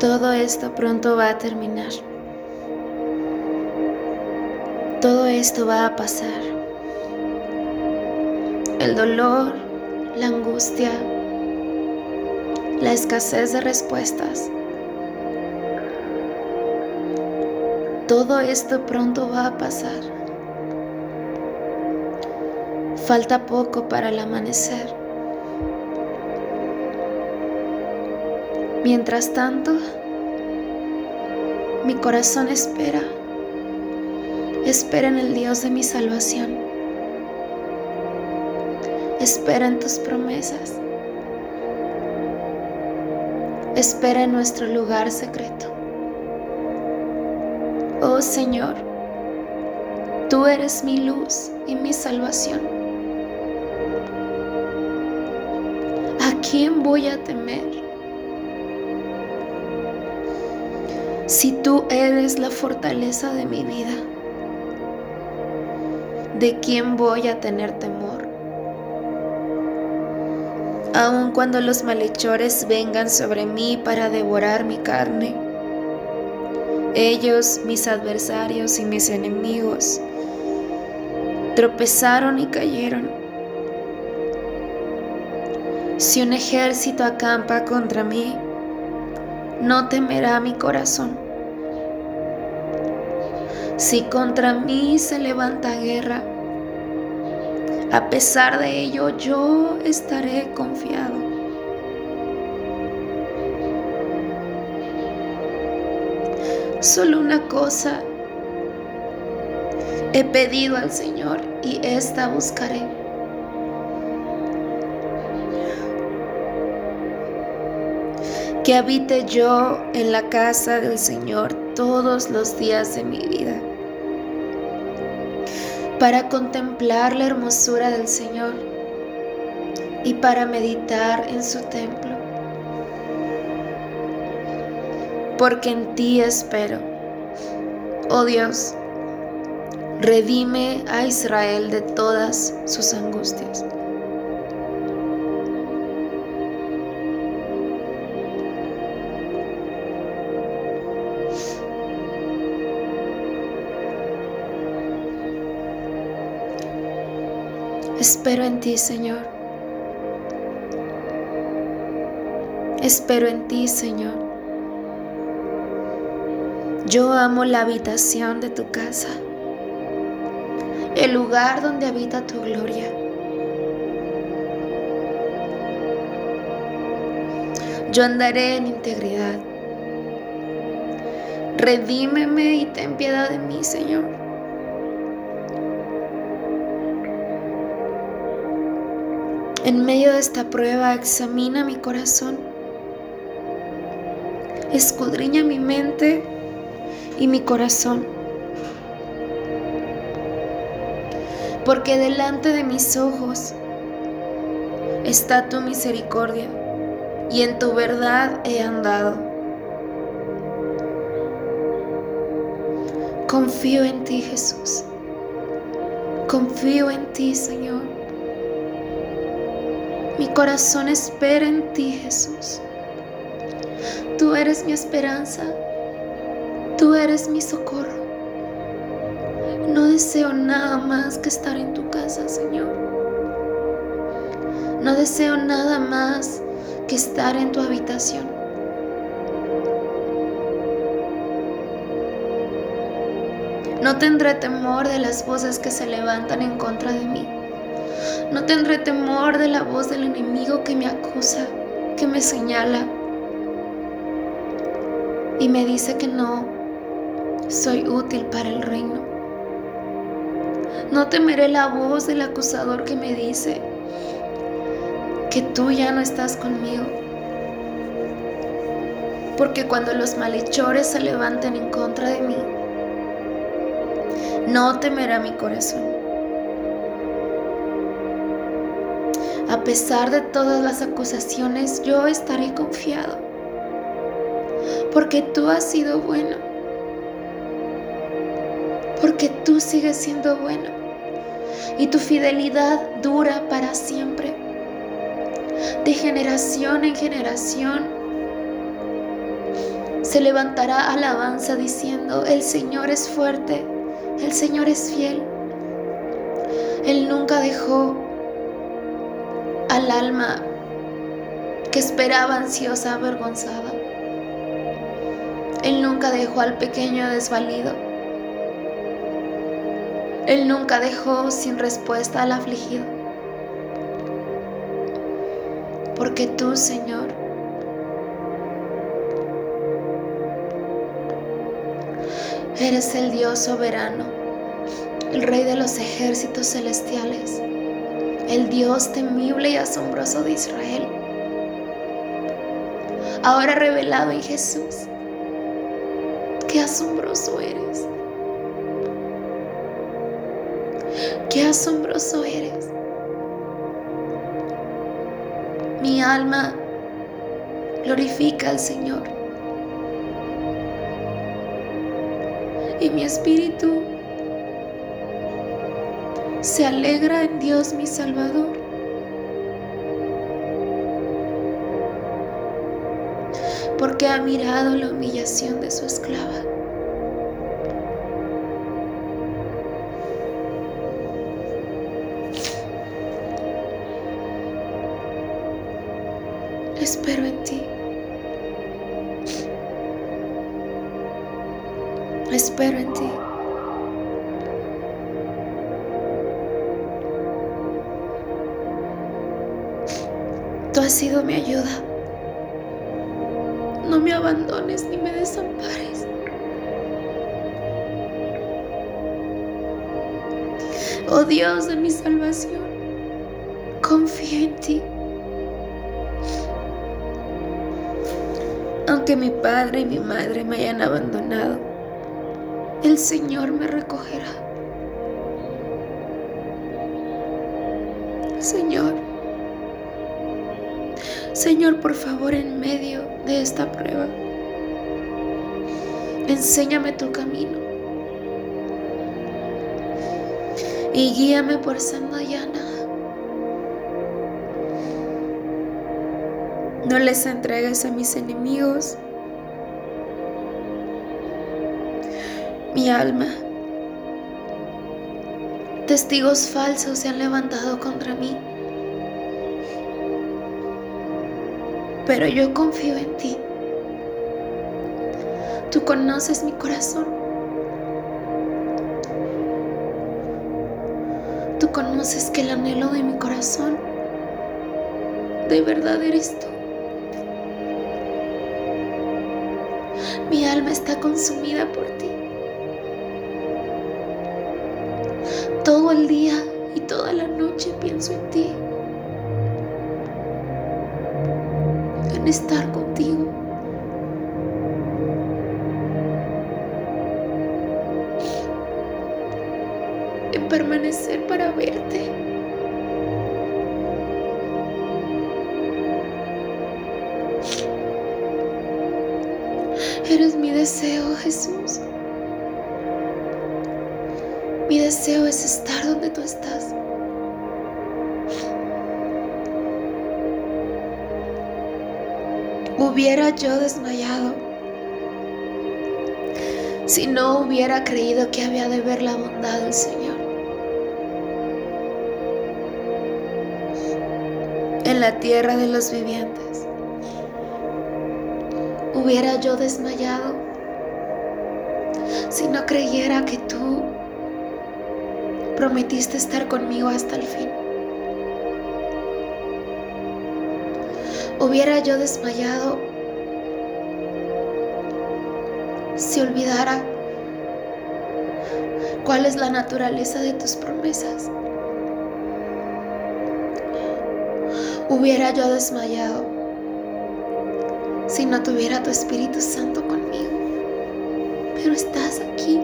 Todo esto pronto va a terminar. Todo esto va a pasar. El dolor, la angustia, la escasez de respuestas. Todo esto pronto va a pasar. Falta poco para el amanecer. Mientras tanto, mi corazón espera, espera en el Dios de mi salvación, espera en tus promesas, espera en nuestro lugar secreto. Oh Señor, tú eres mi luz y mi salvación. ¿A quién voy a temer? Si tú eres la fortaleza de mi vida, ¿de quién voy a tener temor? Aun cuando los malhechores vengan sobre mí para devorar mi carne, ellos, mis adversarios y mis enemigos, tropezaron y cayeron. Si un ejército acampa contra mí, no temerá mi corazón. Si contra mí se levanta guerra, a pesar de ello yo estaré confiado. Solo una cosa he pedido al Señor y esta buscaré que habite yo en la casa del Señor todos los días de mi vida, para contemplar la hermosura del Señor y para meditar en su templo. Porque en ti espero, oh Dios, redime a Israel de todas sus angustias. Espero en ti, Señor. Espero en ti, Señor. Yo amo la habitación de tu casa, el lugar donde habita tu gloria. Yo andaré en integridad. Redímeme y ten piedad de mí, Señor. En medio de esta prueba examina mi corazón, escudriña mi mente y mi corazón, porque delante de mis ojos está tu misericordia y en tu verdad he andado. Confío en ti, Jesús. Confío en ti, Señor. Mi corazón espera en ti, Jesús. Tú eres mi esperanza. Tú eres mi socorro. No deseo nada más que estar en tu casa, Señor. No deseo nada más que estar en tu habitación. No tendré temor de las voces que se levantan en contra de mí. No tendré temor de la voz del enemigo que me acusa, que me señala y me dice que no soy útil para el reino. No temeré la voz del acusador que me dice que tú ya no estás conmigo. Porque cuando los malhechores se levanten en contra de mí, no temerá mi corazón. Pesar de todas las acusaciones, yo estaré confiado, porque tú has sido bueno, porque tú sigues siendo bueno y tu fidelidad dura para siempre, de generación en generación. se levantará alabanza diciendo, el Señor es fuerte, el Señor es fiel. Él nunca dejó al alma que esperaba ansiosa avergonzada. Él nunca dejó al pequeño desvalido. Él nunca dejó sin respuesta al afligido. Porque tú, Señor, eres el Dios soberano, el Rey de los ejércitos celestiales, el Dios temible y asombroso de Israel. Ahora revelado en Jesús, qué asombroso eres. Qué asombroso eres. Mi alma glorifica al Señor. Y mi espíritu se alegra en Dios mi Salvador. Porque ha mirado la humillación de su esclava. espero en ti. Espero en ti. Tú has sido mi ayuda. No me abandones ni me desampares. Oh Dios de mi salvación, confío en ti. Aunque mi padre y mi madre me hayan abandonado, el Señor me recogerá. Señor, Señor, por favor, en medio de esta prueba, enséñame tu camino y guíame por senda llana. No les entregues a mis enemigos mi alma. Testigos falsos se han levantado contra mí. Pero yo confío en ti. Tú conoces mi corazón. Tú conoces que el anhelo de mi corazón de verdad eres tú. Mi alma está consumida por ti. Todo el día y toda la noche pienso en ti. Estar contigo. En permanecer para verte. Eres mi deseo, Jesús. Mi deseo es estar donde tú estás. Hubiera yo desmayado si no hubiera creído que había de ver la bondad del Señor. En la tierra de los vivientes hubiera yo desmayado si no creyera que tú prometiste estar conmigo hasta el fin. Hubiera yo desmayado si olvidara cuál es la naturaleza de tus promesas. Hubiera yo desmayado si no tuviera tu Espíritu Santo conmigo. Pero estás aquí.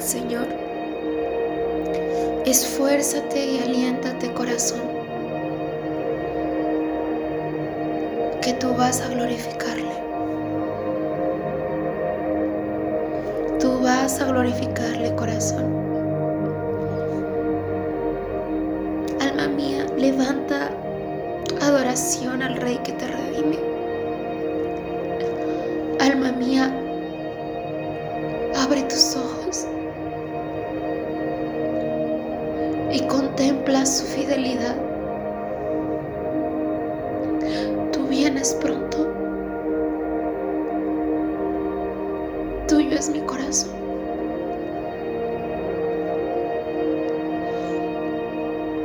Señor Esfuérzate y aliéntate corazón, que tú vas a glorificarle. Tú vas a glorificarle corazón. Alma mía, levanta adoración al Rey que te redime. Alma mía, abre tus ojos y contempla su fidelidad. Tú vienes pronto. Tuyo es mi corazón.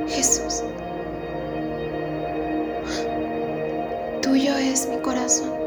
Jesús. Tuyo es mi corazón.